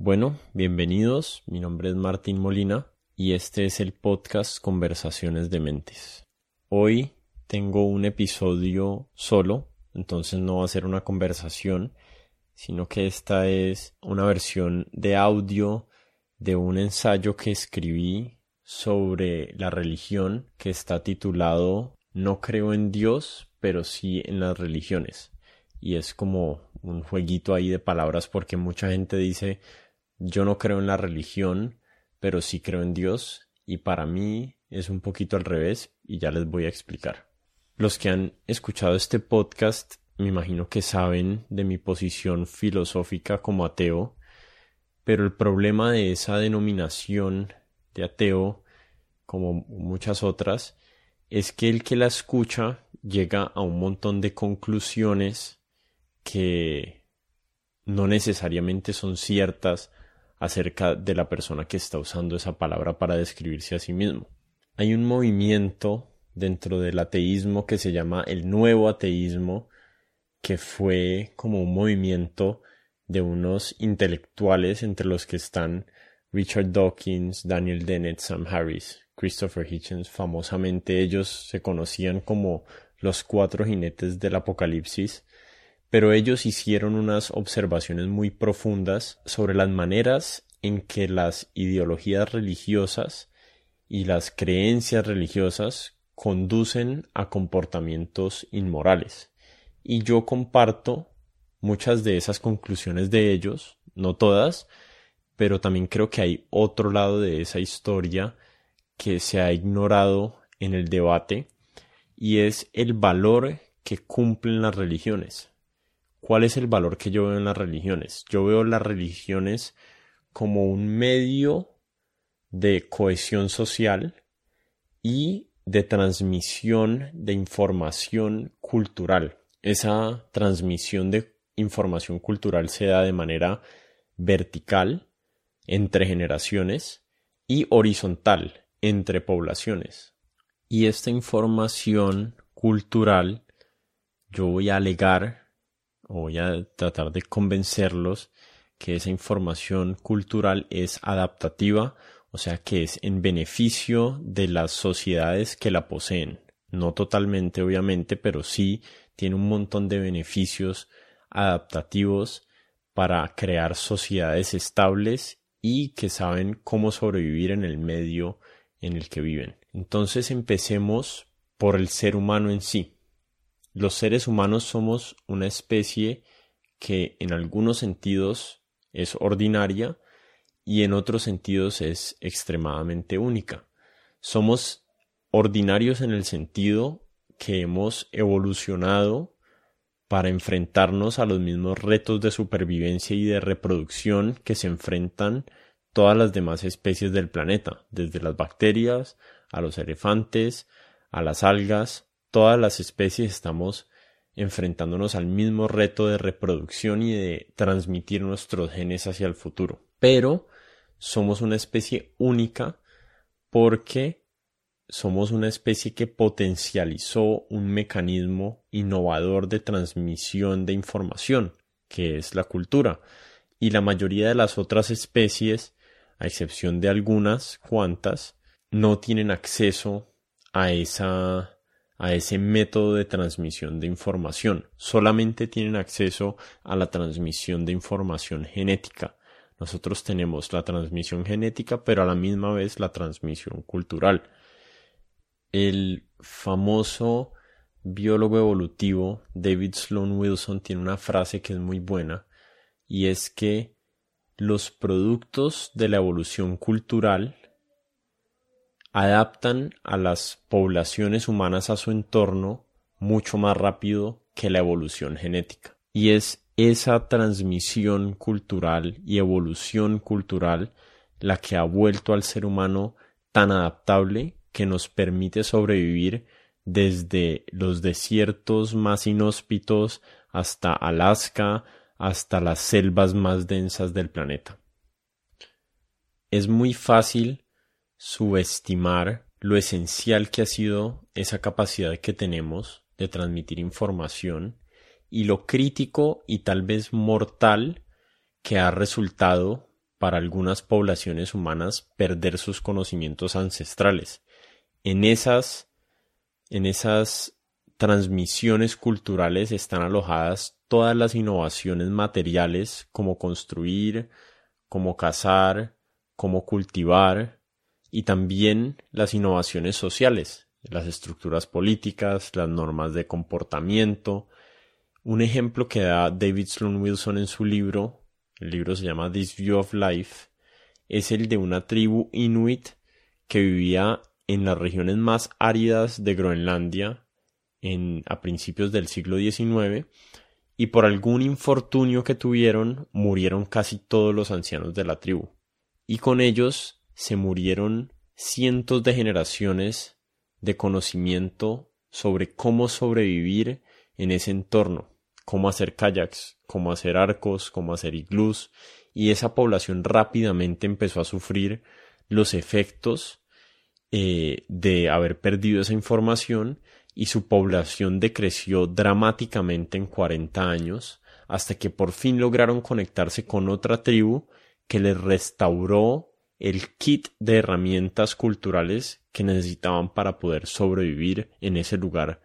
Bueno, bienvenidos, mi nombre es Martín Molina y este es el podcast Conversaciones de Mentes. Hoy tengo un episodio solo, entonces no va a ser una conversación, sino que esta es una versión de audio de un ensayo que escribí sobre la religión que está titulado No creo en Dios, pero sí en las religiones. Y es como un jueguito ahí de palabras porque mucha gente dice yo no creo en la religión, pero sí creo en Dios y para mí es un poquito al revés y ya les voy a explicar. Los que han escuchado este podcast me imagino que saben de mi posición filosófica como ateo, pero el problema de esa denominación de ateo, como muchas otras, es que el que la escucha llega a un montón de conclusiones que no necesariamente son ciertas acerca de la persona que está usando esa palabra para describirse a sí mismo. Hay un movimiento dentro del ateísmo que se llama el nuevo ateísmo, que fue como un movimiento de unos intelectuales entre los que están Richard Dawkins, Daniel Dennett, Sam Harris, Christopher Hitchens, famosamente ellos se conocían como los cuatro jinetes del apocalipsis pero ellos hicieron unas observaciones muy profundas sobre las maneras en que las ideologías religiosas y las creencias religiosas conducen a comportamientos inmorales. Y yo comparto muchas de esas conclusiones de ellos, no todas, pero también creo que hay otro lado de esa historia que se ha ignorado en el debate y es el valor que cumplen las religiones. ¿Cuál es el valor que yo veo en las religiones? Yo veo las religiones como un medio de cohesión social y de transmisión de información cultural. Esa transmisión de información cultural se da de manera vertical entre generaciones y horizontal entre poblaciones. Y esta información cultural yo voy a alegar voy a tratar de convencerlos que esa información cultural es adaptativa, o sea que es en beneficio de las sociedades que la poseen. No totalmente, obviamente, pero sí tiene un montón de beneficios adaptativos para crear sociedades estables y que saben cómo sobrevivir en el medio en el que viven. Entonces empecemos por el ser humano en sí los seres humanos somos una especie que en algunos sentidos es ordinaria y en otros sentidos es extremadamente única. Somos ordinarios en el sentido que hemos evolucionado para enfrentarnos a los mismos retos de supervivencia y de reproducción que se enfrentan todas las demás especies del planeta, desde las bacterias, a los elefantes, a las algas, todas las especies estamos enfrentándonos al mismo reto de reproducción y de transmitir nuestros genes hacia el futuro. Pero somos una especie única porque somos una especie que potencializó un mecanismo innovador de transmisión de información, que es la cultura. Y la mayoría de las otras especies, a excepción de algunas cuantas, no tienen acceso a esa a ese método de transmisión de información. Solamente tienen acceso a la transmisión de información genética. Nosotros tenemos la transmisión genética, pero a la misma vez la transmisión cultural. El famoso biólogo evolutivo David Sloan Wilson tiene una frase que es muy buena y es que los productos de la evolución cultural adaptan a las poblaciones humanas a su entorno mucho más rápido que la evolución genética. Y es esa transmisión cultural y evolución cultural la que ha vuelto al ser humano tan adaptable que nos permite sobrevivir desde los desiertos más inhóspitos hasta Alaska, hasta las selvas más densas del planeta. Es muy fácil subestimar lo esencial que ha sido esa capacidad que tenemos de transmitir información y lo crítico y tal vez mortal que ha resultado para algunas poblaciones humanas perder sus conocimientos ancestrales. En esas, en esas transmisiones culturales están alojadas todas las innovaciones materiales como construir, como cazar, como cultivar y también las innovaciones sociales, las estructuras políticas, las normas de comportamiento. Un ejemplo que da David Sloan Wilson en su libro, el libro se llama This View of Life, es el de una tribu inuit que vivía en las regiones más áridas de Groenlandia en, a principios del siglo XIX y por algún infortunio que tuvieron murieron casi todos los ancianos de la tribu y con ellos se murieron cientos de generaciones de conocimiento sobre cómo sobrevivir en ese entorno, cómo hacer kayaks, cómo hacer arcos, cómo hacer iglús, y esa población rápidamente empezó a sufrir los efectos eh, de haber perdido esa información y su población decreció dramáticamente en 40 años hasta que por fin lograron conectarse con otra tribu que les restauró el kit de herramientas culturales que necesitaban para poder sobrevivir en ese lugar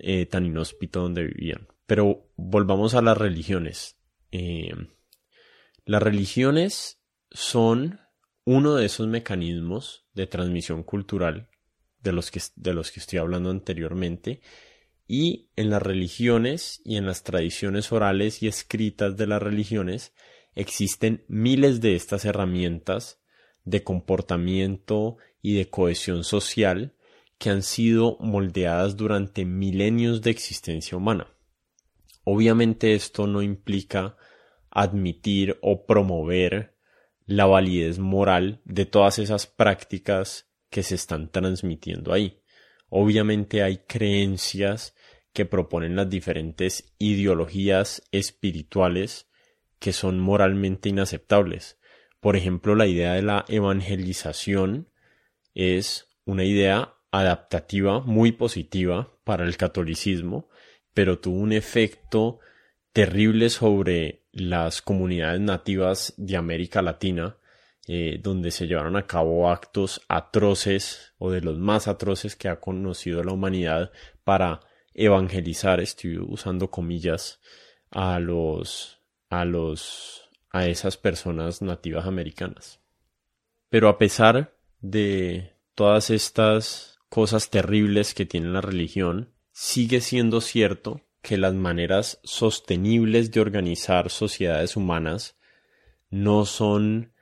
eh, tan inhóspito donde vivían. Pero volvamos a las religiones. Eh, las religiones son uno de esos mecanismos de transmisión cultural de los que, de los que estoy hablando anteriormente, y en las religiones y en las tradiciones orales y escritas de las religiones existen miles de estas herramientas de comportamiento y de cohesión social que han sido moldeadas durante milenios de existencia humana. Obviamente esto no implica admitir o promover la validez moral de todas esas prácticas que se están transmitiendo ahí. Obviamente hay creencias que proponen las diferentes ideologías espirituales que son moralmente inaceptables. Por ejemplo, la idea de la evangelización es una idea adaptativa muy positiva para el catolicismo, pero tuvo un efecto terrible sobre las comunidades nativas de América Latina eh, donde se llevaron a cabo actos atroces o de los más atroces que ha conocido la humanidad para evangelizar, estoy usando comillas, a los, a los, a esas personas nativas americanas. Pero a pesar de todas estas cosas terribles que tiene la religión, sigue siendo cierto que las maneras sostenibles de organizar sociedades humanas no son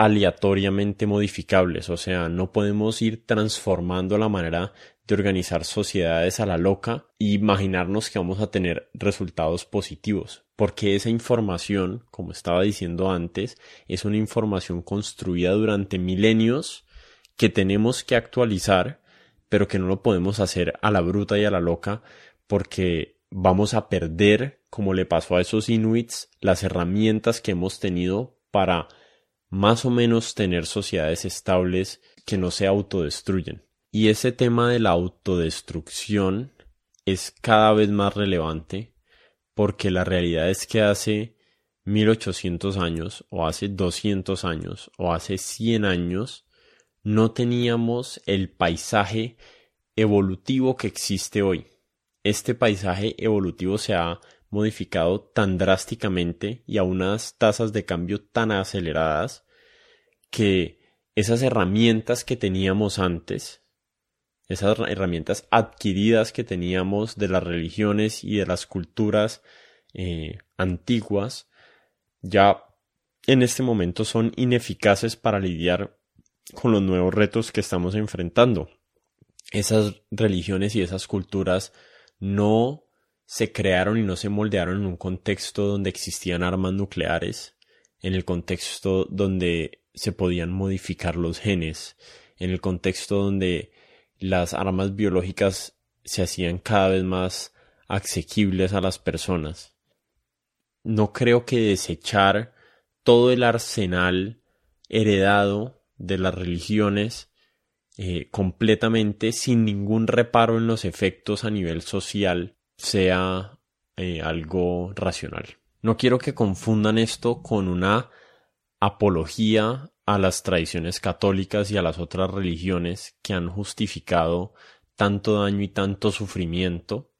aleatoriamente modificables, o sea, no podemos ir transformando la manera de organizar sociedades a la loca e imaginarnos que vamos a tener resultados positivos, porque esa información, como estaba diciendo antes, es una información construida durante milenios que tenemos que actualizar, pero que no lo podemos hacer a la bruta y a la loca, porque vamos a perder, como le pasó a esos inuits, las herramientas que hemos tenido para más o menos tener sociedades estables que no se autodestruyen. Y ese tema de la autodestrucción es cada vez más relevante porque la realidad es que hace 1800 años o hace 200 años o hace 100 años no teníamos el paisaje evolutivo que existe hoy. Este paisaje evolutivo se ha modificado tan drásticamente y a unas tasas de cambio tan aceleradas que esas herramientas que teníamos antes, esas herramientas adquiridas que teníamos de las religiones y de las culturas eh, antiguas, ya en este momento son ineficaces para lidiar con los nuevos retos que estamos enfrentando. Esas religiones y esas culturas no se crearon y no se moldearon en un contexto donde existían armas nucleares, en el contexto donde se podían modificar los genes, en el contexto donde las armas biológicas se hacían cada vez más asequibles a las personas. No creo que desechar todo el arsenal heredado de las religiones eh, completamente sin ningún reparo en los efectos a nivel social sea eh, algo racional. No quiero que confundan esto con una apología a las tradiciones católicas y a las otras religiones que han justificado tanto daño y tanto sufrimiento,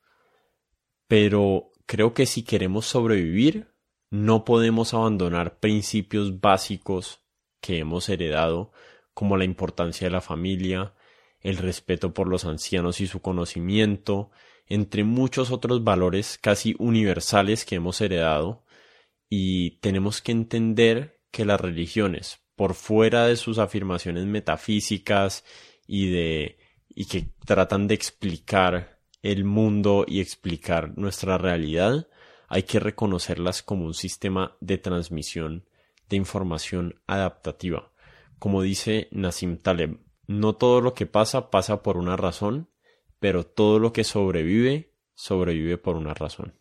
pero creo que si queremos sobrevivir, no podemos abandonar principios básicos que hemos heredado, como la importancia de la familia, el respeto por los ancianos y su conocimiento, entre muchos otros valores casi universales que hemos heredado, y tenemos que entender que las religiones, por fuera de sus afirmaciones metafísicas y de y que tratan de explicar el mundo y explicar nuestra realidad, hay que reconocerlas como un sistema de transmisión de información adaptativa. Como dice Nassim Taleb, no todo lo que pasa pasa por una razón, pero todo lo que sobrevive sobrevive por una razón.